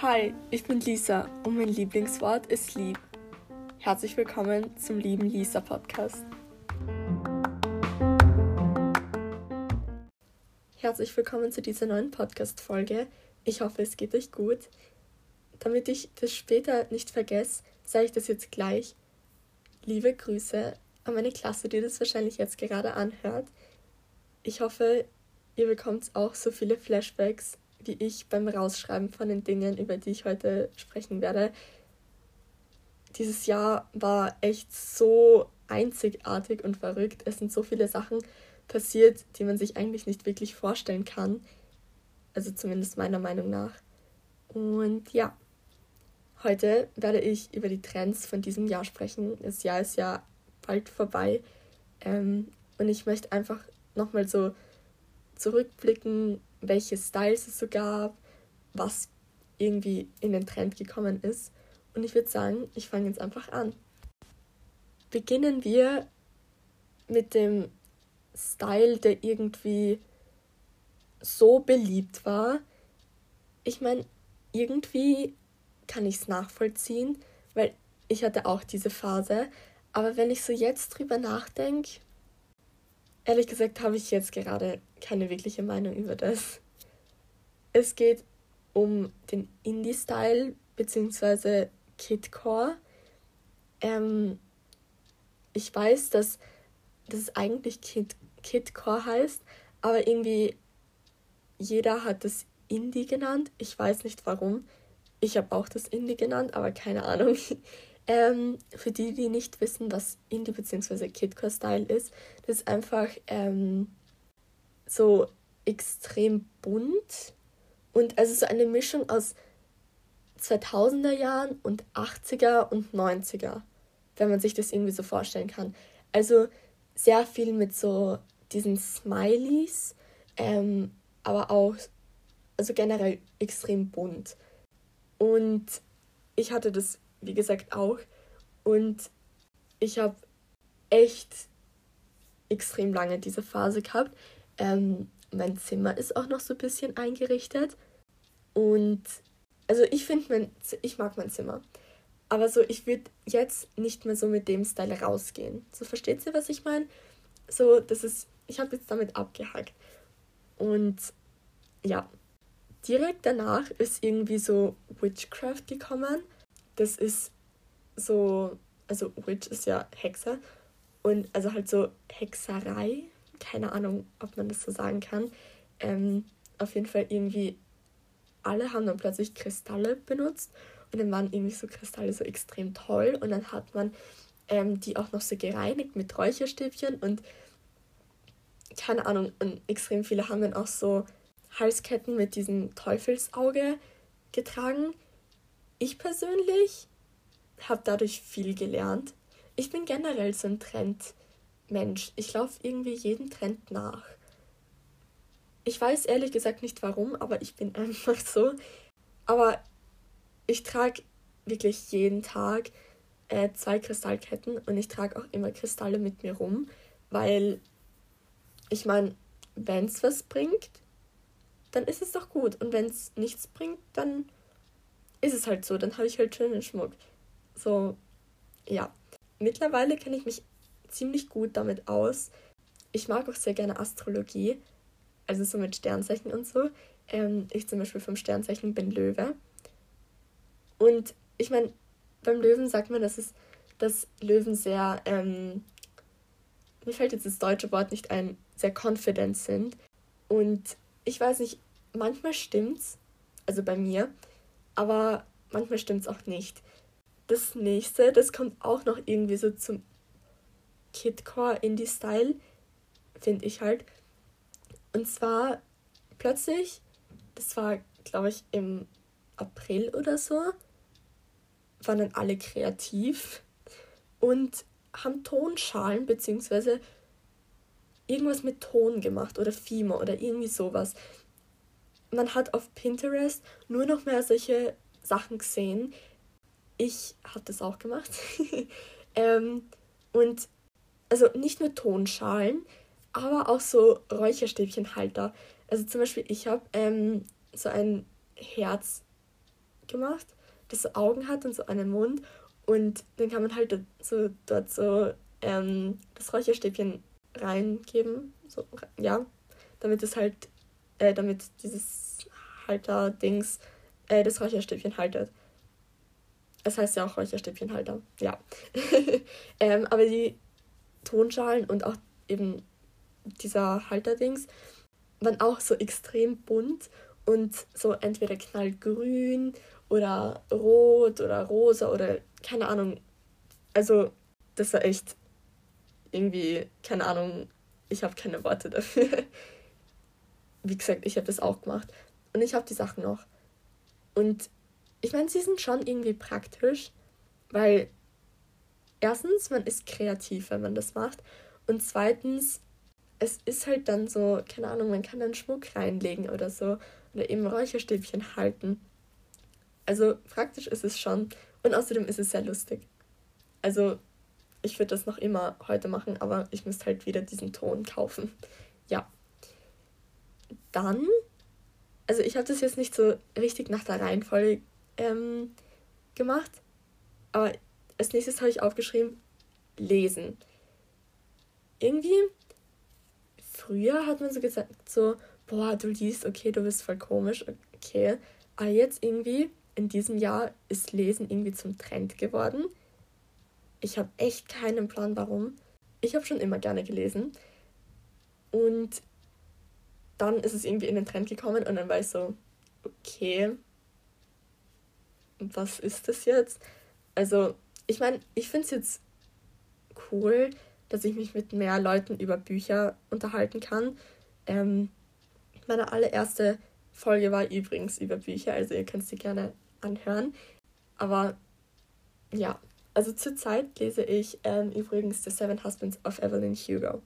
Hi, ich bin Lisa und mein Lieblingswort ist lieb. Herzlich willkommen zum lieben Lisa Podcast. Herzlich willkommen zu dieser neuen Podcast-Folge. Ich hoffe, es geht euch gut. Damit ich das später nicht vergesse, sage ich das jetzt gleich. Liebe Grüße an meine Klasse, die das wahrscheinlich jetzt gerade anhört. Ich hoffe, ihr bekommt auch so viele Flashbacks wie ich beim Rausschreiben von den Dingen, über die ich heute sprechen werde. Dieses Jahr war echt so einzigartig und verrückt. Es sind so viele Sachen passiert, die man sich eigentlich nicht wirklich vorstellen kann. Also zumindest meiner Meinung nach. Und ja, heute werde ich über die Trends von diesem Jahr sprechen. Das Jahr ist ja bald vorbei. Ähm, und ich möchte einfach nochmal so zurückblicken, welche Styles es so gab, was irgendwie in den Trend gekommen ist. Und ich würde sagen, ich fange jetzt einfach an. Beginnen wir mit dem Style, der irgendwie so beliebt war. Ich meine, irgendwie kann ich es nachvollziehen, weil ich hatte auch diese Phase. Aber wenn ich so jetzt drüber nachdenke, ehrlich gesagt habe ich jetzt gerade keine wirkliche Meinung über das. Es geht um den Indie-Style bzw. Kidcore. Ähm, ich weiß, dass das eigentlich Kid, Kidcore heißt, aber irgendwie jeder hat das Indie genannt. Ich weiß nicht warum. Ich habe auch das Indie genannt, aber keine Ahnung. Ähm, für die, die nicht wissen, was Indie bzw. Kidcore-Style ist, das ist einfach ähm, so extrem bunt und also so eine Mischung aus 2000er Jahren und 80er und 90er, wenn man sich das irgendwie so vorstellen kann. Also sehr viel mit so diesen Smileys, ähm, aber auch, also generell extrem bunt. Und ich hatte das wie gesagt, auch. Und ich habe echt extrem lange diese Phase gehabt. Ähm, mein Zimmer ist auch noch so ein bisschen eingerichtet. Und also ich finde, mein, ich mag mein Zimmer. Aber so, ich würde jetzt nicht mehr so mit dem Style rausgehen. So, versteht ihr, was ich meine? So, das ist, ich habe jetzt damit abgehackt. Und ja, direkt danach ist irgendwie so Witchcraft gekommen das ist so, also Witch ist ja Hexe. Und also halt so Hexerei, keine Ahnung, ob man das so sagen kann. Ähm, auf jeden Fall irgendwie, alle haben dann plötzlich Kristalle benutzt. Und dann waren irgendwie so Kristalle so extrem toll. Und dann hat man ähm, die auch noch so gereinigt mit Räucherstäbchen. Und keine Ahnung, und extrem viele haben dann auch so Halsketten mit diesem Teufelsauge getragen ich persönlich habe dadurch viel gelernt. Ich bin generell so ein Trendmensch. Ich laufe irgendwie jeden Trend nach. Ich weiß ehrlich gesagt nicht warum, aber ich bin einfach so. Aber ich trage wirklich jeden Tag äh, zwei Kristallketten und ich trage auch immer Kristalle mit mir rum, weil ich meine, wenn es was bringt, dann ist es doch gut. Und wenn es nichts bringt, dann ist es halt so, dann habe ich halt schönen Schmuck. So, ja. Mittlerweile kenne ich mich ziemlich gut damit aus. Ich mag auch sehr gerne Astrologie, also so mit Sternzeichen und so. Ähm, ich zum Beispiel vom Sternzeichen bin Löwe. Und ich meine, beim Löwen sagt man, dass es dass Löwen sehr, ähm, mir fällt jetzt das deutsche Wort nicht ein, sehr confident sind. Und ich weiß nicht, manchmal stimmt's, also bei mir, aber manchmal stimmt es auch nicht. Das nächste, das kommt auch noch irgendwie so zum Kidcore Indie-Style, finde ich halt. Und zwar plötzlich, das war glaube ich im April oder so, waren dann alle kreativ und haben Tonschalen bzw. irgendwas mit Ton gemacht oder Fima oder irgendwie sowas man hat auf Pinterest nur noch mehr solche Sachen gesehen. Ich habe das auch gemacht. ähm, und also nicht nur Tonschalen, aber auch so Räucherstäbchenhalter. Also zum Beispiel, ich habe ähm, so ein Herz gemacht, das so Augen hat und so einen Mund. Und dann kann man halt so, dort so ähm, das Räucherstäbchen reingeben. So, ja, damit es halt, äh, damit dieses Halter-Dings äh, das Räucherstäbchen haltet. Es heißt ja auch Räucherstäbchenhalter, ja. ähm, aber die Tonschalen und auch eben dieser Halterdings waren auch so extrem bunt und so entweder knallgrün oder rot oder rosa oder keine Ahnung. Also das war echt irgendwie, keine Ahnung, ich habe keine Worte dafür. Wie gesagt, ich habe das auch gemacht. Und ich habe die Sachen noch. Und ich meine, sie sind schon irgendwie praktisch, weil erstens, man ist kreativ, wenn man das macht. Und zweitens, es ist halt dann so, keine Ahnung, man kann dann Schmuck reinlegen oder so. Oder eben Räucherstäbchen halten. Also praktisch ist es schon. Und außerdem ist es sehr lustig. Also ich würde das noch immer heute machen, aber ich müsste halt wieder diesen Ton kaufen. Ja. Dann, also ich habe das jetzt nicht so richtig nach der Reihenfolge ähm, gemacht, aber als nächstes habe ich aufgeschrieben, lesen. Irgendwie, früher hat man so gesagt, so, boah, du liest, okay, du bist voll komisch, okay. Aber jetzt irgendwie, in diesem Jahr, ist Lesen irgendwie zum Trend geworden. Ich habe echt keinen Plan, warum. Ich habe schon immer gerne gelesen. Und dann ist es irgendwie in den Trend gekommen und dann war ich so, okay, was ist das jetzt? Also, ich meine, ich finde es jetzt cool, dass ich mich mit mehr Leuten über Bücher unterhalten kann. Ähm, meine allererste Folge war übrigens über Bücher, also ihr könnt sie gerne anhören. Aber ja, also zurzeit lese ich ähm, übrigens The Seven Husbands of Evelyn Hugo.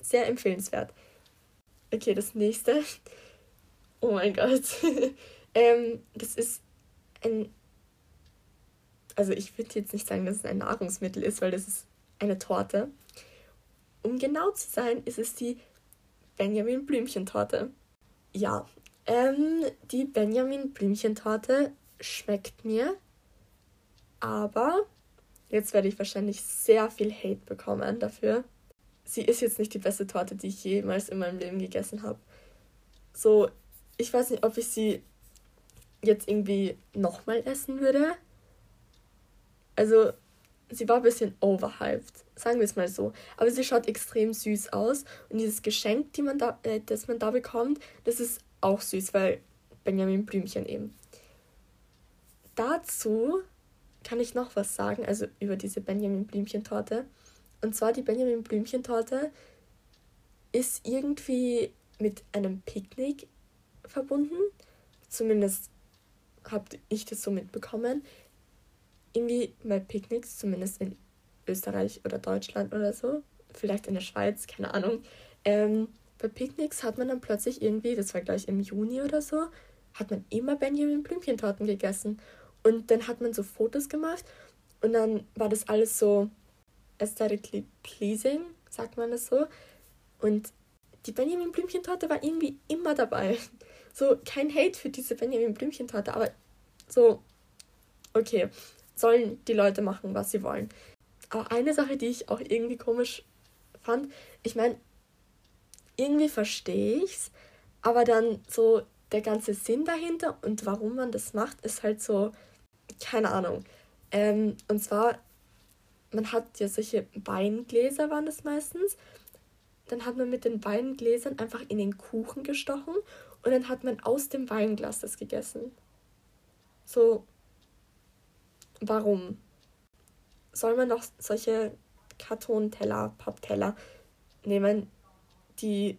Sehr empfehlenswert. Okay, das nächste. Oh mein Gott. ähm, das ist ein also ich würde jetzt nicht sagen, dass es ein Nahrungsmittel ist, weil das ist eine Torte. Um genau zu sein, ist es die Benjamin Blümchentorte. Ja, ähm, die Benjamin Blümchentorte schmeckt mir, aber jetzt werde ich wahrscheinlich sehr viel Hate bekommen dafür. Sie ist jetzt nicht die beste Torte, die ich jemals in meinem Leben gegessen habe. So, ich weiß nicht, ob ich sie jetzt irgendwie nochmal essen würde also, sie war ein bisschen overhyped, sagen wir es mal so. Aber sie schaut extrem süß aus. Und dieses Geschenk, die man da, äh, das man da bekommt, das ist auch süß, weil Benjamin Blümchen eben. Dazu kann ich noch was sagen, also über diese Benjamin Blümchen-Torte. Und zwar die Benjamin Blümchen-Torte ist irgendwie mit einem Picknick verbunden. Zumindest habe ich das so mitbekommen irgendwie bei Picknicks, zumindest in Österreich oder Deutschland oder so, vielleicht in der Schweiz, keine Ahnung, ähm, bei Picknicks hat man dann plötzlich irgendwie, das war gleich im Juni oder so, hat man immer Benjamin Blümchentorten gegessen. Und dann hat man so Fotos gemacht und dann war das alles so aesthetically pleasing, sagt man das so. Und die Benjamin Blümchentorte war irgendwie immer dabei. So, kein Hate für diese Benjamin Blümchentorte, aber so, okay sollen die Leute machen, was sie wollen. Aber eine Sache, die ich auch irgendwie komisch fand, ich meine, irgendwie verstehe ich's, aber dann so der ganze Sinn dahinter und warum man das macht, ist halt so, keine Ahnung. Ähm, und zwar, man hat ja solche Weingläser, waren das meistens. Dann hat man mit den Weingläsern einfach in den Kuchen gestochen und dann hat man aus dem Weinglas das gegessen. So, Warum? Soll man doch solche Kartonteller, Pappteller nehmen, die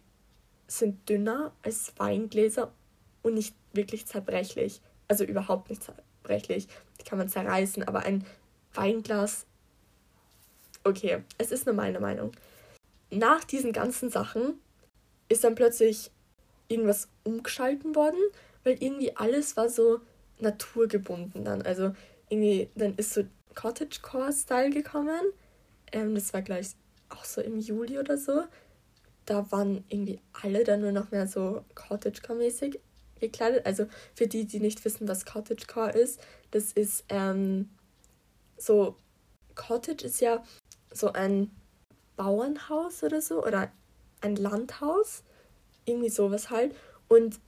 sind dünner als Weingläser und nicht wirklich zerbrechlich. Also überhaupt nicht zerbrechlich. Die kann man zerreißen, aber ein Weinglas. Okay, es ist nur meine Meinung. Nach diesen ganzen Sachen ist dann plötzlich irgendwas umgeschalten worden, weil irgendwie alles war so naturgebunden dann. Also irgendwie, dann ist so Cottagecore-Style gekommen. Ähm, das war gleich auch so im Juli oder so. da waren irgendwie alle dann nur noch mehr so Cottagecore-mäßig gekleidet. Also für die, die nicht wissen, was Cottagecore ist, das ist ähm, so, Cottage ist ja so ein Bauernhaus oder so oder ein Landhaus, irgendwie sowas halt. Und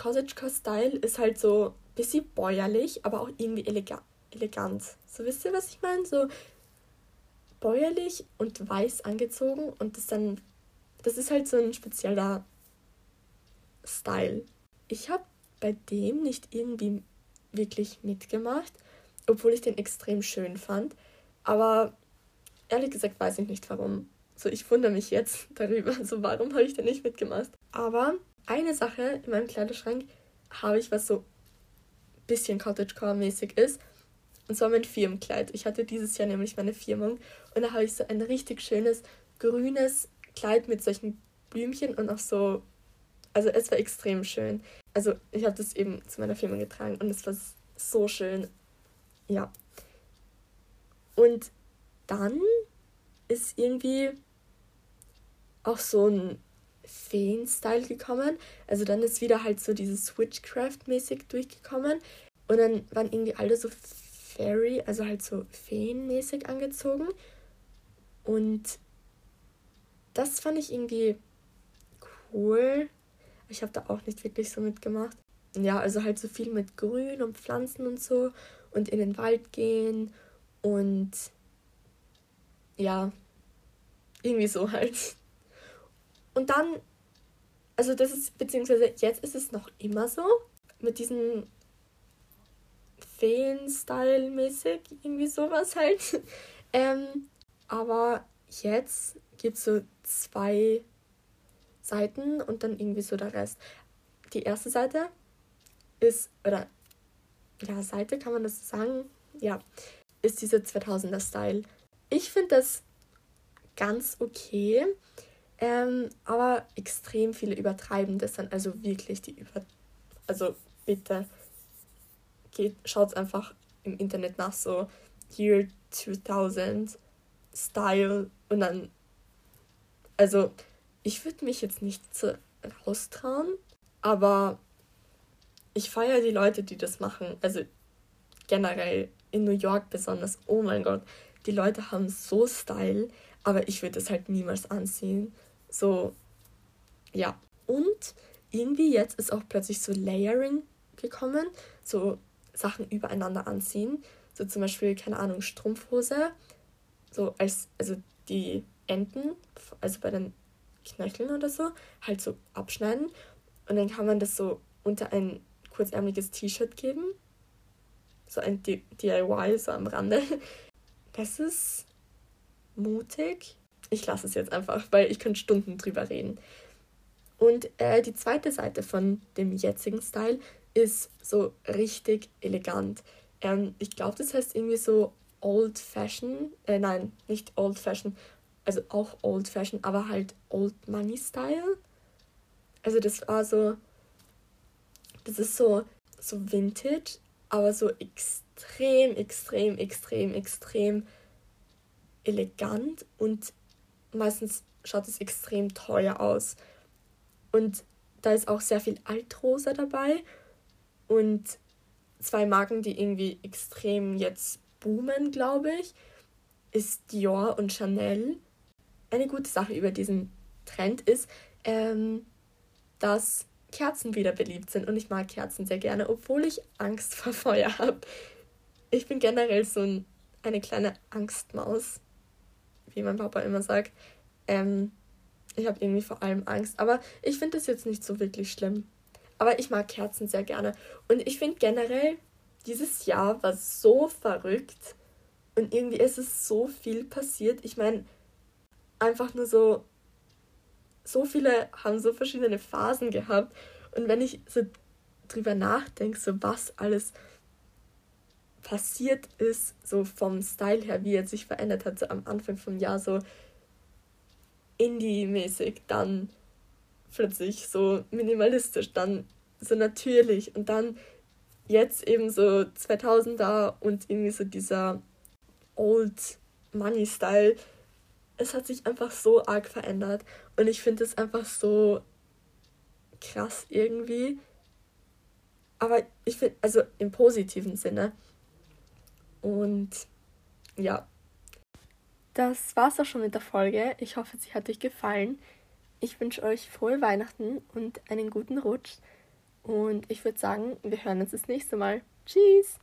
Cottagecore-Style ist halt so ein bisschen bäuerlich, aber auch irgendwie elega elegant. So wisst ihr, was ich meine? So bäuerlich und weiß angezogen und das dann, das ist halt so ein spezieller Style. Ich habe bei dem nicht irgendwie wirklich mitgemacht, obwohl ich den extrem schön fand. Aber ehrlich gesagt weiß ich nicht warum. So, ich wundere mich jetzt darüber. So, warum habe ich denn nicht mitgemacht? Aber eine Sache in meinem Kleiderschrank habe ich, was so ein bisschen Cottagecore-mäßig ist. Und zwar mein Firmenkleid. Ich hatte dieses Jahr nämlich meine Firmung und da habe ich so ein richtig schönes grünes Kleid mit solchen Blümchen und auch so. Also es war extrem schön. Also ich habe das eben zu meiner Firma getragen und es war so schön. Ja. Und dann ist irgendwie auch so ein Feen-Style gekommen. Also dann ist wieder halt so dieses Witchcraft-mäßig durchgekommen. Und dann waren irgendwie alle so Fairy, also halt so Feenmäßig angezogen. Und das fand ich irgendwie cool. Ich habe da auch nicht wirklich so mitgemacht. Ja, also halt so viel mit Grün und Pflanzen und so und in den Wald gehen und ja, irgendwie so halt. Und dann, also das ist, beziehungsweise jetzt ist es noch immer so, mit diesen Feen-Style-mäßig, irgendwie sowas halt. ähm, aber jetzt gibt es so zwei Seiten und dann irgendwie so der Rest. Die erste Seite ist, oder ja, Seite kann man das sagen, ja, ist dieser 2000er-Style. Ich finde das ganz okay, ähm, aber extrem viele übertreiben das dann, also wirklich die über, also bitte geht, schaut einfach im Internet nach so Year 2000 Style und dann, also ich würde mich jetzt nicht so raustrauen, aber ich feiere die Leute, die das machen. Also generell in New York besonders. Oh mein Gott, die Leute haben so Style, aber ich würde es halt niemals anziehen. So, ja. Und irgendwie jetzt ist auch plötzlich so Layering gekommen. So Sachen übereinander anziehen. So zum Beispiel, keine Ahnung, Strumpfhose. So als, also die Enden, also bei den Knöcheln oder so, halt so abschneiden. Und dann kann man das so unter ein kurzärmeliges T-Shirt geben. So ein DIY, so am Rande. Das ist mutig. Ich lasse es jetzt einfach, weil ich könnte Stunden drüber reden. Und äh, die zweite Seite von dem jetzigen Style ist so richtig elegant. Ähm, ich glaube, das heißt irgendwie so Old Fashion. Äh, nein, nicht Old Fashion. Also auch Old Fashion, aber halt Old Money Style. Also das war so. Das ist so, so Vintage, aber so extrem, extrem, extrem, extrem elegant und meistens schaut es extrem teuer aus. Und da ist auch sehr viel Altrosa dabei und zwei Marken, die irgendwie extrem jetzt boomen, glaube ich, ist Dior und Chanel. Eine gute Sache über diesen Trend ist, ähm, dass Kerzen wieder beliebt sind und ich mag Kerzen sehr gerne, obwohl ich Angst vor Feuer habe. Ich bin generell so ein, eine kleine Angstmaus, wie mein Papa immer sagt. Ähm, ich habe irgendwie vor allem Angst, aber ich finde das jetzt nicht so wirklich schlimm. Aber ich mag Kerzen sehr gerne. Und ich finde generell, dieses Jahr war so verrückt. Und irgendwie ist es so viel passiert. Ich meine, einfach nur so, so viele haben so verschiedene Phasen gehabt. Und wenn ich so drüber nachdenke, so was alles passiert ist, so vom Style her, wie er sich verändert hat, so am Anfang vom Jahr so Indie-mäßig, dann plötzlich so minimalistisch, dann so natürlich und dann jetzt eben so 2000er und irgendwie so dieser Old Money Style. Es hat sich einfach so arg verändert. Und ich finde es einfach so krass irgendwie. Aber ich finde, also im positiven Sinne. Und ja. Das war's auch schon mit der Folge. Ich hoffe, sie hat euch gefallen. Ich wünsche euch frohe Weihnachten und einen guten Rutsch. Und ich würde sagen, wir hören uns das nächste Mal. Tschüss!